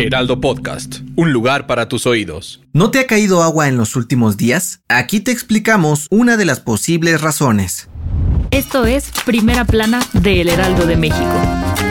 Heraldo Podcast, un lugar para tus oídos. ¿No te ha caído agua en los últimos días? Aquí te explicamos una de las posibles razones. Esto es Primera Plana de El Heraldo de México.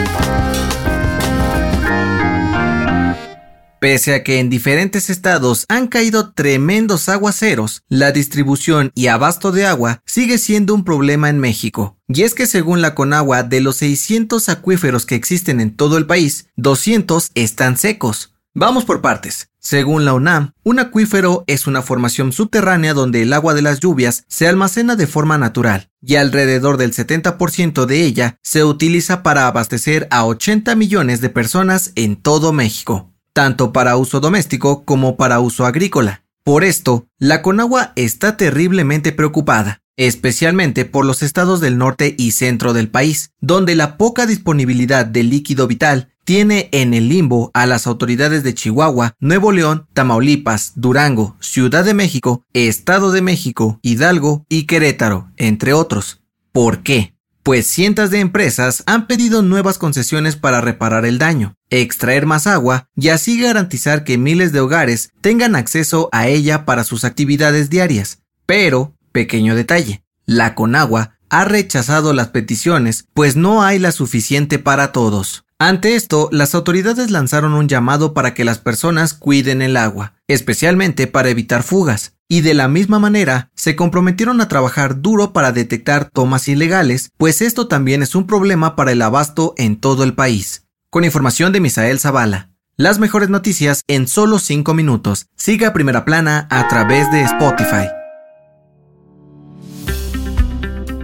Pese a que en diferentes estados han caído tremendos aguaceros, la distribución y abasto de agua sigue siendo un problema en México. Y es que según la Conagua, de los 600 acuíferos que existen en todo el país, 200 están secos. Vamos por partes. Según la UNAM, un acuífero es una formación subterránea donde el agua de las lluvias se almacena de forma natural, y alrededor del 70% de ella se utiliza para abastecer a 80 millones de personas en todo México tanto para uso doméstico como para uso agrícola. Por esto, la Conagua está terriblemente preocupada, especialmente por los estados del norte y centro del país, donde la poca disponibilidad de líquido vital tiene en el limbo a las autoridades de Chihuahua, Nuevo León, Tamaulipas, Durango, Ciudad de México, Estado de México, Hidalgo y Querétaro, entre otros. ¿Por qué? Pues cientos de empresas han pedido nuevas concesiones para reparar el daño, extraer más agua y así garantizar que miles de hogares tengan acceso a ella para sus actividades diarias. Pero, pequeño detalle, la Conagua ha rechazado las peticiones, pues no hay la suficiente para todos. Ante esto, las autoridades lanzaron un llamado para que las personas cuiden el agua, especialmente para evitar fugas y de la misma manera se comprometieron a trabajar duro para detectar tomas ilegales, pues esto también es un problema para el abasto en todo el país. Con información de Misael Zavala. Las mejores noticias en solo 5 minutos. Siga Primera Plana a través de Spotify.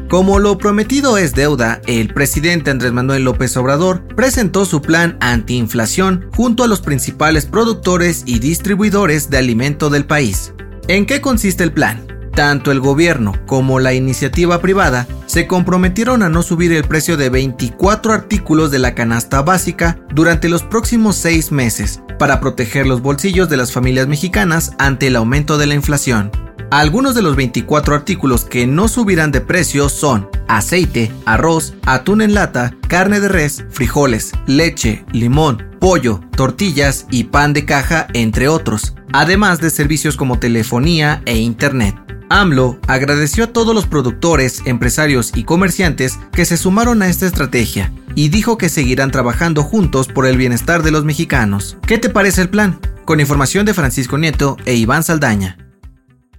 Como lo prometido es deuda, el presidente Andrés Manuel López Obrador presentó su plan antiinflación junto a los principales productores y distribuidores de alimento del país. ¿En qué consiste el plan? Tanto el gobierno como la iniciativa privada se comprometieron a no subir el precio de 24 artículos de la canasta básica durante los próximos seis meses para proteger los bolsillos de las familias mexicanas ante el aumento de la inflación. Algunos de los 24 artículos que no subirán de precio son aceite, arroz, atún en lata, carne de res, frijoles, leche, limón, pollo, tortillas y pan de caja, entre otros además de servicios como telefonía e internet. AMLO agradeció a todos los productores, empresarios y comerciantes que se sumaron a esta estrategia y dijo que seguirán trabajando juntos por el bienestar de los mexicanos. ¿Qué te parece el plan? Con información de Francisco Nieto e Iván Saldaña.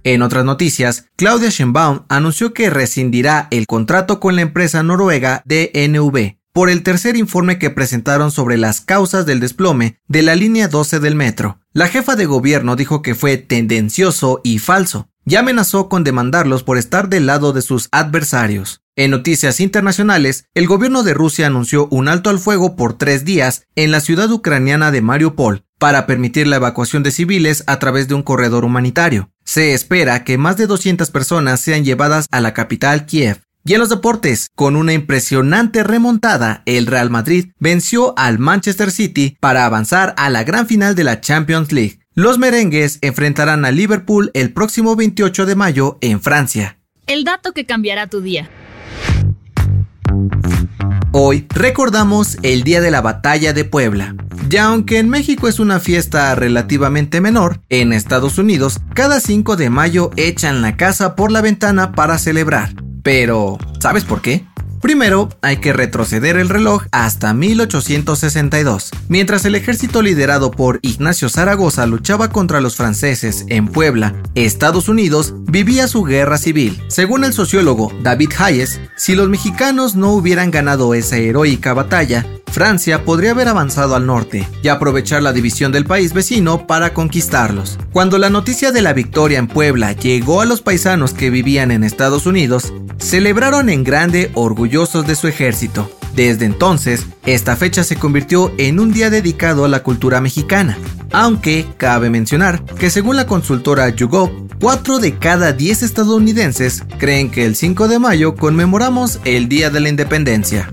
En otras noticias, Claudia Sheinbaum anunció que rescindirá el contrato con la empresa noruega DNV por el tercer informe que presentaron sobre las causas del desplome de la línea 12 del metro. La jefa de gobierno dijo que fue tendencioso y falso, y amenazó con demandarlos por estar del lado de sus adversarios. En noticias internacionales, el gobierno de Rusia anunció un alto al fuego por tres días en la ciudad ucraniana de Mariupol para permitir la evacuación de civiles a través de un corredor humanitario. Se espera que más de 200 personas sean llevadas a la capital Kiev. Y en los deportes, con una impresionante remontada, el Real Madrid venció al Manchester City para avanzar a la gran final de la Champions League. Los merengues enfrentarán a Liverpool el próximo 28 de mayo en Francia. El dato que cambiará tu día. Hoy recordamos el Día de la Batalla de Puebla. Ya aunque en México es una fiesta relativamente menor, en Estados Unidos cada 5 de mayo echan la casa por la ventana para celebrar. Pero, ¿sabes por qué? Primero, hay que retroceder el reloj hasta 1862. Mientras el ejército liderado por Ignacio Zaragoza luchaba contra los franceses en Puebla, Estados Unidos vivía su guerra civil. Según el sociólogo David Hayes, si los mexicanos no hubieran ganado esa heroica batalla, Francia podría haber avanzado al norte y aprovechar la división del país vecino para conquistarlos. Cuando la noticia de la victoria en Puebla llegó a los paisanos que vivían en Estados Unidos, celebraron en grande orgullosos de su ejército. Desde entonces, esta fecha se convirtió en un día dedicado a la cultura mexicana, aunque cabe mencionar que según la consultora YouGov, 4 de cada 10 estadounidenses creen que el 5 de mayo conmemoramos el Día de la Independencia.